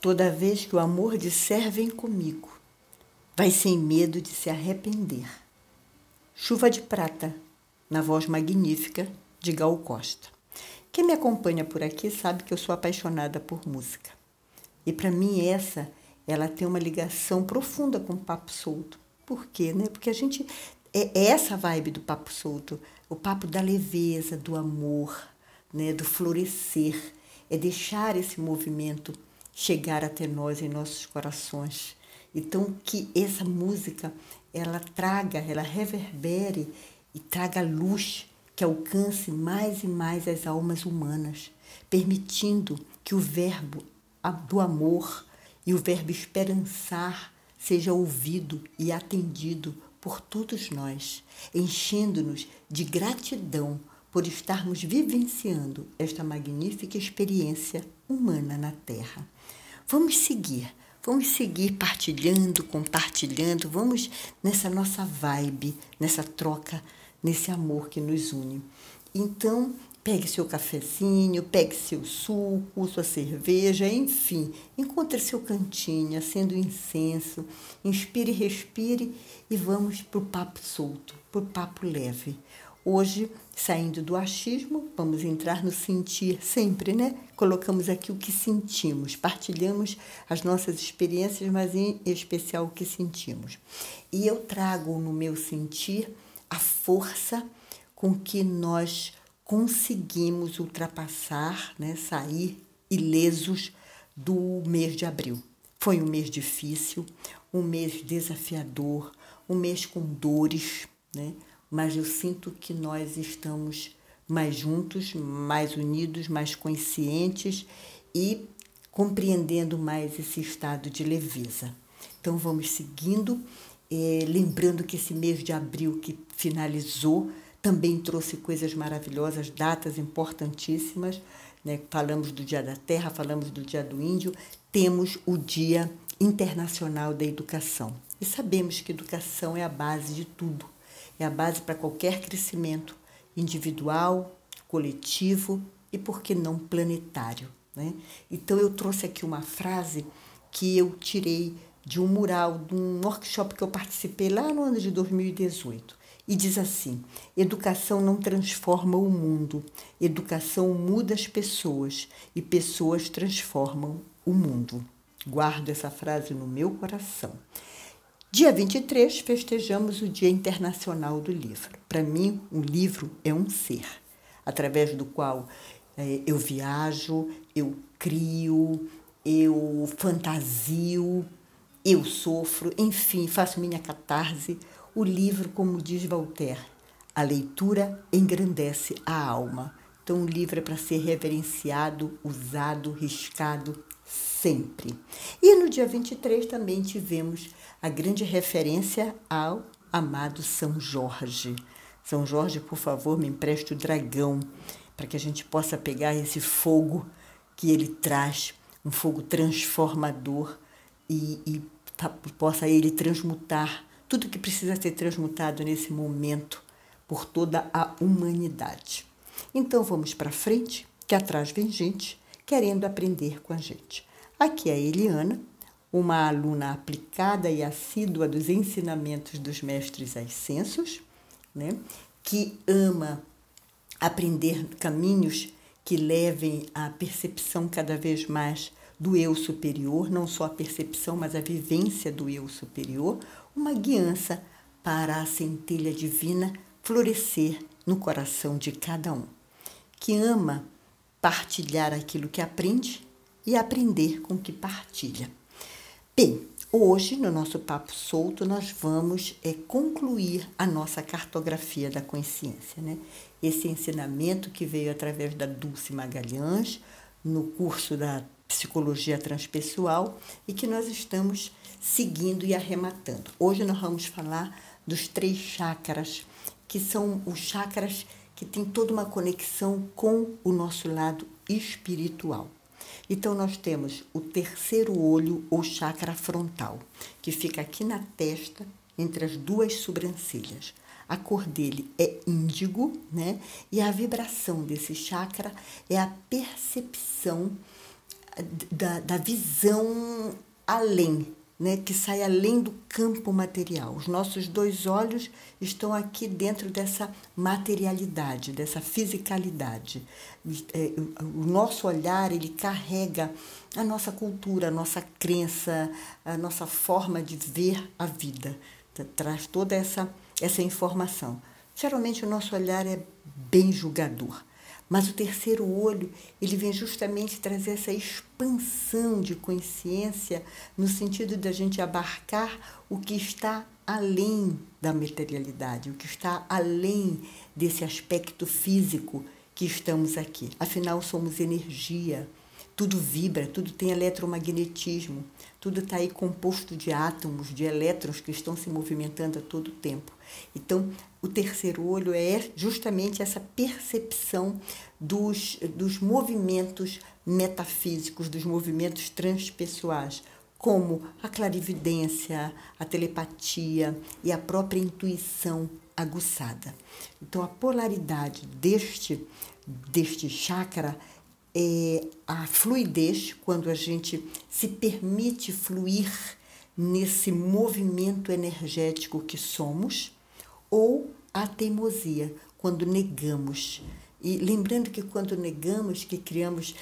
Toda vez que o amor disser vem comigo, vai sem medo de se arrepender. Chuva de Prata, na voz magnífica de Gal Costa. Quem me acompanha por aqui sabe que eu sou apaixonada por música. E para mim essa, ela tem uma ligação profunda com o papo solto. Por quê, né? Porque a gente é, é essa vibe do papo solto, o papo da leveza, do amor, né, do florescer, é deixar esse movimento chegar até nós em nossos corações. Então que essa música ela traga, ela reverbere e traga luz que alcance mais e mais as almas humanas, permitindo que o verbo do amor e o verbo esperançar seja ouvido e atendido por todos nós, enchendo-nos de gratidão por estarmos vivenciando esta magnífica experiência humana na Terra. Vamos seguir, vamos seguir partilhando, compartilhando, vamos nessa nossa vibe, nessa troca nesse amor que nos une. Então, pegue seu cafezinho, pegue seu suco, sua cerveja, enfim, encontre seu cantinho, acenda o incenso, inspire, respire e vamos para o papo solto, para o papo leve. Hoje, saindo do achismo, vamos entrar no sentir sempre, né? Colocamos aqui o que sentimos, partilhamos as nossas experiências, mas em especial o que sentimos. E eu trago no meu sentir a força com que nós conseguimos ultrapassar, né, sair ilesos do mês de abril. Foi um mês difícil, um mês desafiador, um mês com dores, né? Mas eu sinto que nós estamos mais juntos, mais unidos, mais conscientes e compreendendo mais esse estado de leveza. Então vamos seguindo é, lembrando que esse mês de abril que finalizou também trouxe coisas maravilhosas, datas importantíssimas. Né? Falamos do Dia da Terra, falamos do Dia do Índio, temos o Dia Internacional da Educação. E sabemos que educação é a base de tudo, é a base para qualquer crescimento individual, coletivo e, por que não, planetário. Né? Então, eu trouxe aqui uma frase que eu tirei de um mural, de um workshop que eu participei lá no ano de 2018. E diz assim: educação não transforma o mundo, educação muda as pessoas e pessoas transformam o mundo. Guardo essa frase no meu coração. Dia 23, festejamos o Dia Internacional do Livro. Para mim, um livro é um ser, através do qual é, eu viajo, eu crio, eu fantasio, eu sofro, enfim, faço minha catarse. O livro, como diz Voltaire, a leitura engrandece a alma. Então, o livro é para ser reverenciado, usado, riscado sempre. E no dia 23 também tivemos a grande referência ao amado São Jorge. São Jorge, por favor, me empreste o dragão para que a gente possa pegar esse fogo que ele traz, um fogo transformador e, e possa ele transmutar tudo que precisa ser transmutado nesse momento por toda a humanidade. Então vamos para frente, que atrás vem gente querendo aprender com a gente. Aqui é a Eliana, uma aluna aplicada e assídua dos ensinamentos dos mestres ascensos, né? que ama aprender caminhos que levem à percepção cada vez mais do eu superior, não só a percepção, mas a vivência do eu superior, uma guiança para a centelha divina florescer no coração de cada um, que ama partilhar aquilo que aprende e aprender com o que partilha. Bem, hoje no nosso papo solto nós vamos é, concluir a nossa cartografia da consciência, né? Esse ensinamento que veio através da Dulce Magalhães no curso da psicologia transpessoal e que nós estamos seguindo e arrematando. Hoje nós vamos falar dos três chakras, que são os chakras que têm toda uma conexão com o nosso lado espiritual. Então nós temos o terceiro olho ou chakra frontal, que fica aqui na testa, entre as duas sobrancelhas. A cor dele é índigo, né? E a vibração desse chakra é a percepção da, da visão além, né, que sai além do campo material. Os nossos dois olhos estão aqui dentro dessa materialidade, dessa fisicalidade. É, o nosso olhar ele carrega a nossa cultura, a nossa crença, a nossa forma de ver a vida, traz toda essa essa informação. Geralmente o nosso olhar é bem julgador. Mas o terceiro olho, ele vem justamente trazer essa expansão de consciência no sentido de a gente abarcar o que está além da materialidade, o que está além desse aspecto físico que estamos aqui. Afinal, somos energia, tudo vibra, tudo tem eletromagnetismo, tudo está aí composto de átomos, de elétrons que estão se movimentando a todo tempo. Então, o terceiro olho é justamente essa percepção dos, dos movimentos metafísicos, dos movimentos transpessoais, como a clarividência, a telepatia e a própria intuição aguçada. Então, a polaridade deste, deste chakra é a fluidez, quando a gente se permite fluir nesse movimento energético que somos ou a teimosia, quando negamos. E lembrando que quando negamos, que criamos,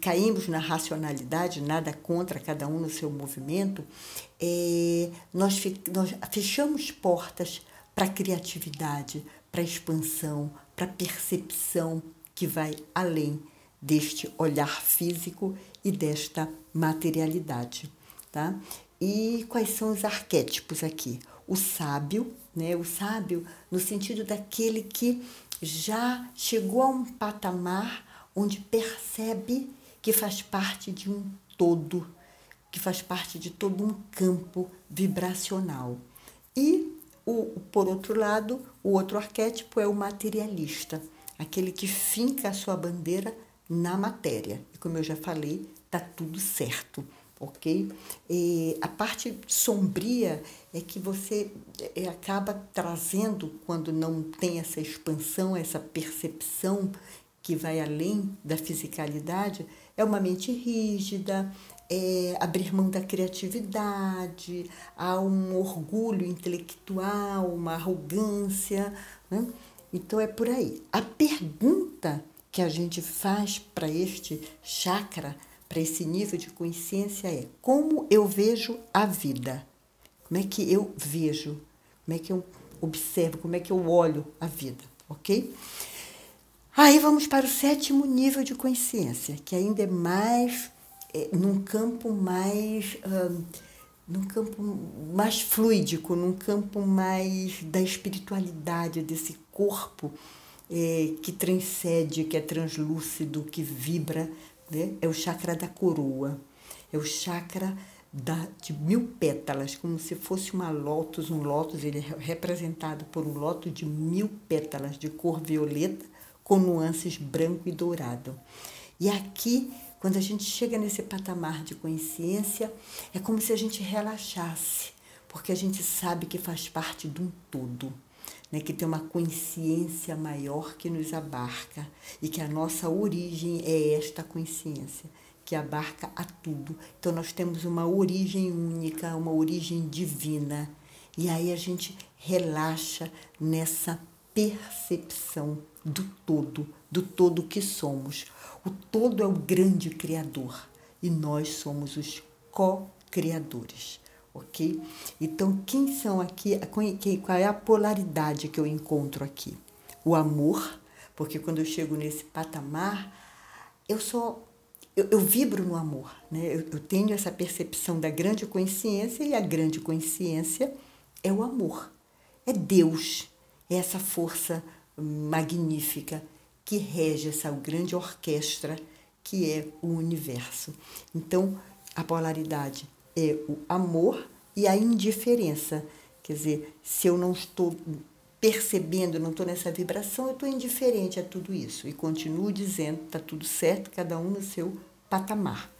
caímos na racionalidade, nada contra cada um no seu movimento, é, nós, nós fechamos portas para a criatividade, para a expansão, para a percepção que vai além deste olhar físico e desta materialidade, tá? E quais são os arquétipos aqui? O sábio, né? O sábio no sentido daquele que já chegou a um patamar onde percebe que faz parte de um todo, que faz parte de todo um campo vibracional. E o, por outro lado, o outro arquétipo é o materialista, aquele que finca a sua bandeira na matéria. E como eu já falei, tá tudo certo ok? E a parte sombria é que você é, acaba trazendo, quando não tem essa expansão, essa percepção que vai além da fisicalidade, é uma mente rígida, é abrir mão da criatividade, há um orgulho intelectual, uma arrogância. Né? Então é por aí. A pergunta que a gente faz para este chakra para esse nível de consciência é como eu vejo a vida. Como é que eu vejo? Como é que eu observo? Como é que eu olho a vida? Ok? Aí vamos para o sétimo nível de consciência, que ainda é mais, é, num campo mais. Hum, num campo mais fluídico, num campo mais da espiritualidade, desse corpo é, que transcende, que é translúcido, que vibra né? é o chakra da coroa, é o chakra da, de mil pétalas, como se fosse uma lótus, um lótus, ele é representado por um lótus de mil pétalas de cor violeta com nuances branco e dourado. E aqui, quando a gente chega nesse patamar de consciência, é como se a gente relaxasse, porque a gente sabe que faz parte de um todo né, que tem uma consciência maior que nos abarca e que a nossa origem é esta consciência que abarca a tudo. Então nós temos uma origem única, uma origem divina. E aí a gente relaxa nessa percepção do todo, do todo que somos. O todo é o grande criador e nós somos os co-criadores ok? Então, quem são aqui, qual é a polaridade que eu encontro aqui? O amor, porque quando eu chego nesse patamar, eu sou eu, eu, vibro no amor, né? Eu, eu, tenho essa percepção da grande consciência e a grande consciência é o amor, é Deus, é essa força magnífica que rege essa grande orquestra que é o universo. Então, a polaridade é o amor e a indiferença. Quer dizer, se eu não estou percebendo, não estou nessa vibração, eu estou indiferente a tudo isso. E continuo dizendo, está tudo certo, cada um no seu patamar.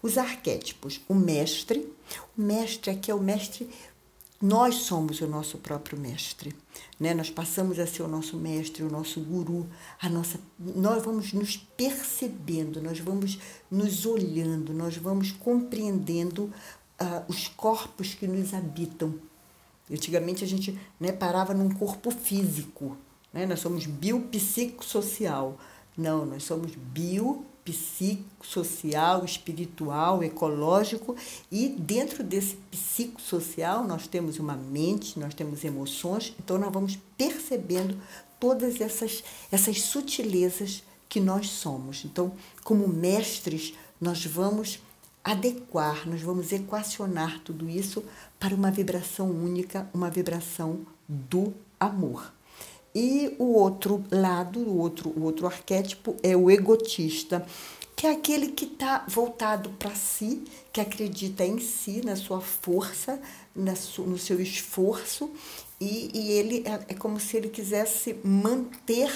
Os arquétipos, o mestre, o mestre aqui é o mestre nós somos o nosso próprio mestre, né? Nós passamos a ser o nosso mestre, o nosso guru, a nossa, nós vamos nos percebendo, nós vamos nos olhando, nós vamos compreendendo uh, os corpos que nos habitam. Antigamente a gente né, parava num corpo físico, né? Nós somos biopsicossocial. Não, nós somos bio psicossocial, espiritual, ecológico, e dentro desse psicossocial nós temos uma mente, nós temos emoções, então nós vamos percebendo todas essas, essas sutilezas que nós somos. Então, como mestres, nós vamos adequar, nós vamos equacionar tudo isso para uma vibração única, uma vibração do amor. E o outro lado, o outro, o outro arquétipo é o egotista, que é aquele que está voltado para si, que acredita em si, na sua força, na su, no seu esforço, e, e ele é, é como se ele quisesse manter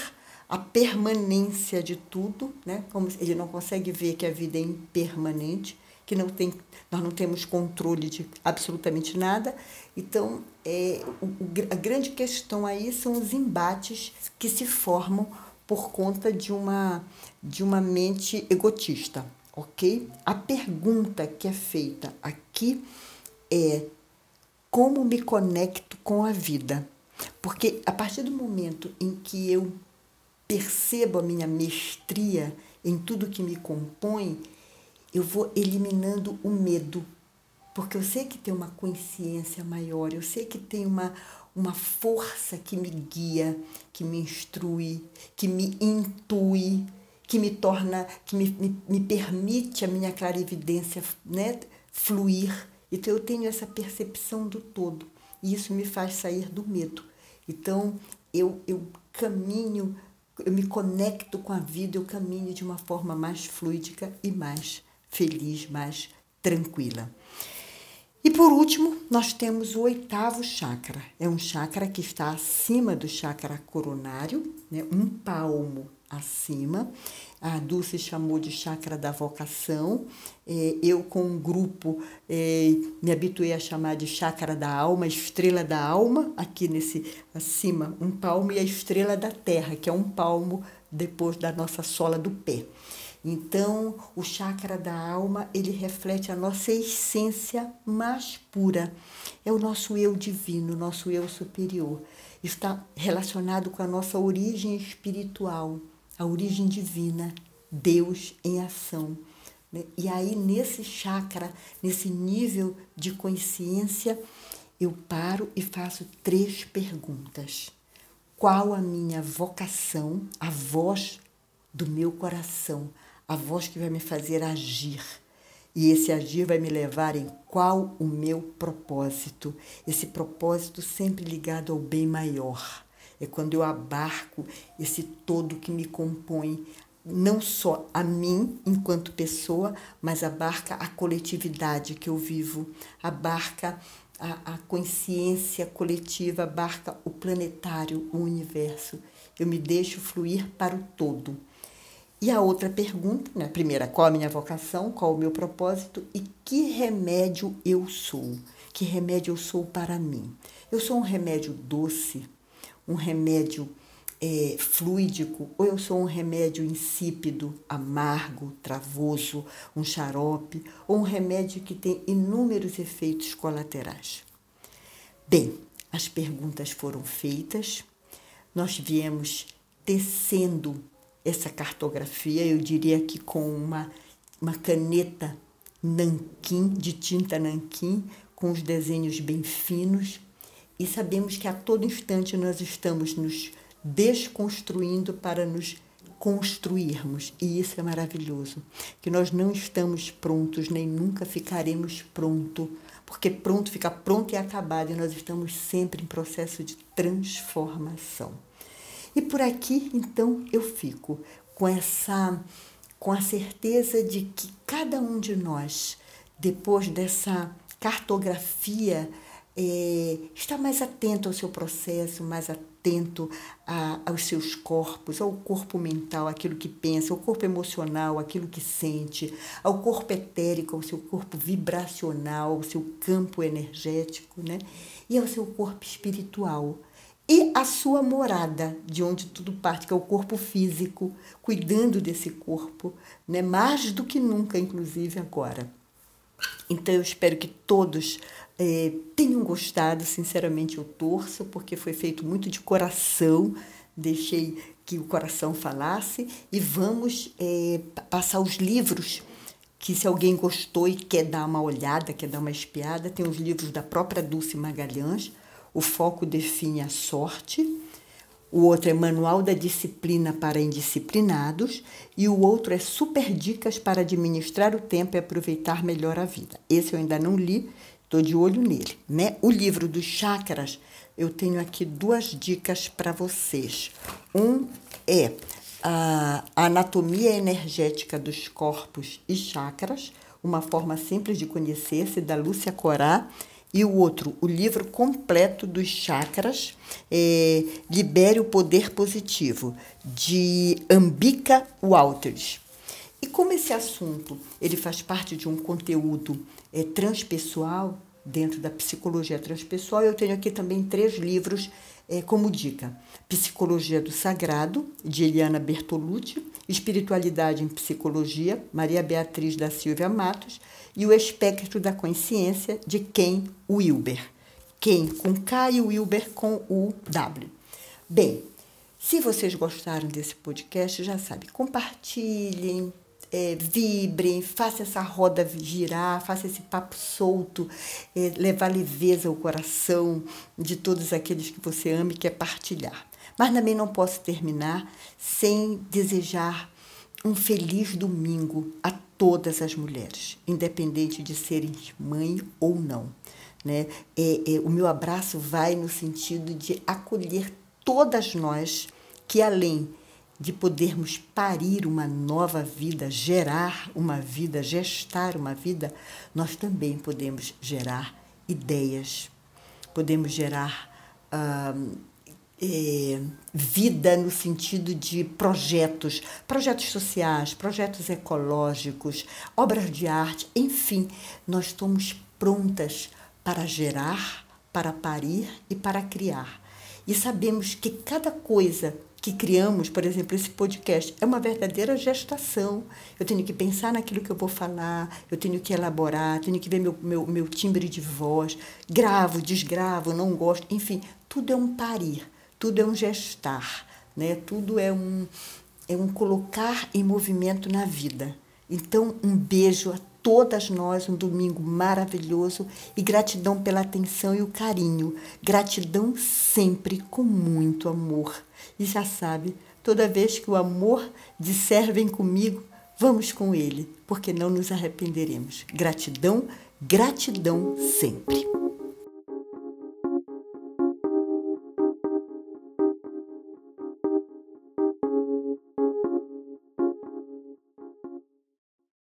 a permanência de tudo, né? Como ele não consegue ver que a vida é impermanente, que não tem, nós não temos controle de absolutamente nada. Então, é, o, a grande questão aí são os embates que se formam por conta de uma, de uma mente egotista, ok? A pergunta que é feita aqui é como me conecto com a vida? Porque a partir do momento em que eu percebo a minha mestria em tudo que me compõe, eu vou eliminando o medo, porque eu sei que tem uma consciência maior, eu sei que tem uma, uma força que me guia, que me instrui, que me intui, que me torna, que me, me, me permite a minha clarividência né, fluir. Então eu tenho essa percepção do todo e isso me faz sair do medo. Então eu, eu caminho, eu me conecto com a vida, eu caminho de uma forma mais fluídica e mais feliz, mais tranquila. E por último, nós temos o oitavo chakra. É um chakra que está acima do chakra coronário, né? um palmo acima. A Dulce chamou de chakra da vocação. É, eu, com um grupo, é, me habituei a chamar de chakra da alma, estrela da alma, aqui nesse acima, um palmo, e a estrela da terra, que é um palmo depois da nossa sola do pé. Então, o chakra da alma, ele reflete a nossa essência mais pura. É o nosso eu divino, nosso eu superior. Está relacionado com a nossa origem espiritual, a origem divina, Deus em ação. Né? E aí, nesse chakra, nesse nível de consciência, eu paro e faço três perguntas. Qual a minha vocação, a voz do meu coração? A voz que vai me fazer agir. E esse agir vai me levar em qual o meu propósito. Esse propósito sempre ligado ao bem maior. É quando eu abarco esse todo que me compõe, não só a mim enquanto pessoa, mas abarca a coletividade que eu vivo, abarca a, a consciência coletiva, abarca o planetário, o universo. Eu me deixo fluir para o todo. E a outra pergunta, né? primeira, qual a minha vocação, qual o meu propósito e que remédio eu sou? Que remédio eu sou para mim? Eu sou um remédio doce, um remédio é, fluídico, ou eu sou um remédio insípido, amargo, travoso, um xarope, ou um remédio que tem inúmeros efeitos colaterais? Bem, as perguntas foram feitas, nós viemos tecendo essa cartografia, eu diria que com uma, uma caneta nanquim, de tinta nanquim, com os desenhos bem finos, e sabemos que a todo instante nós estamos nos desconstruindo para nos construirmos, e isso é maravilhoso, que nós não estamos prontos, nem nunca ficaremos pronto, porque pronto fica pronto e acabado, e nós estamos sempre em processo de transformação. E por aqui, então, eu fico com essa com a certeza de que cada um de nós, depois dessa cartografia é, estar mais atento ao seu processo, mais atento a, aos seus corpos, ao corpo mental, aquilo que pensa, ao corpo emocional, aquilo que sente, ao corpo etérico, ao seu corpo vibracional, ao seu campo energético, né? E ao seu corpo espiritual e a sua morada, de onde tudo parte, que é o corpo físico, cuidando desse corpo, né? mais do que nunca, inclusive agora. Então eu espero que todos é, tenham gostado, sinceramente eu torço, porque foi feito muito de coração, deixei que o coração falasse e vamos é, passar os livros que se alguém gostou e quer dar uma olhada, quer dar uma espiada, tem os livros da própria Dulce Magalhães, o foco define a sorte, o outro é Manual da Disciplina para Indisciplinados e o outro é Super Dicas para Administrar o Tempo e Aproveitar Melhor a Vida. Esse eu ainda não li, estou de olho nele. Né? O livro dos chakras, eu tenho aqui duas dicas para vocês. Um é a Anatomia Energética dos Corpos e Chakras, uma forma simples de conhecer-se, da Lúcia Corá e o outro, o livro completo dos chakras, é, Libere o Poder Positivo, de Ambika Walters. E como esse assunto ele faz parte de um conteúdo é, transpessoal, dentro da psicologia transpessoal, eu tenho aqui também três livros é, como dica: Psicologia do Sagrado, de Eliana Bertolucci, Espiritualidade em Psicologia, Maria Beatriz da Silvia Matos, e O Espectro da Consciência, de Ken Wilber. Ken com K e Wilber com U W. Bem, se vocês gostaram desse podcast, já sabe, compartilhem, é, vibrem, faça essa roda girar, faça esse papo solto, é, levar leveza ao coração de todos aqueles que você ama e quer partilhar. Mas também não posso terminar sem desejar um feliz domingo a todas as mulheres, independente de serem mãe ou não. Né? É, é, o meu abraço vai no sentido de acolher todas nós que, além de podermos parir uma nova vida, gerar uma vida, gestar uma vida, nós também podemos gerar ideias, podemos gerar ah, é, vida no sentido de projetos, projetos sociais, projetos ecológicos, obras de arte, enfim, nós estamos prontas para gerar, para parir e para criar. E sabemos que cada coisa que criamos, por exemplo, esse podcast, é uma verdadeira gestação. Eu tenho que pensar naquilo que eu vou falar, eu tenho que elaborar, tenho que ver meu, meu, meu timbre de voz, gravo, desgravo, não gosto, enfim, tudo é um parir, tudo é um gestar, né? tudo é um, é um colocar em movimento na vida. Então, um beijo a todas nós um domingo maravilhoso e gratidão pela atenção e o carinho. Gratidão sempre com muito amor. E já sabe, toda vez que o amor disser vem comigo, vamos com ele, porque não nos arrependeremos. Gratidão, gratidão sempre.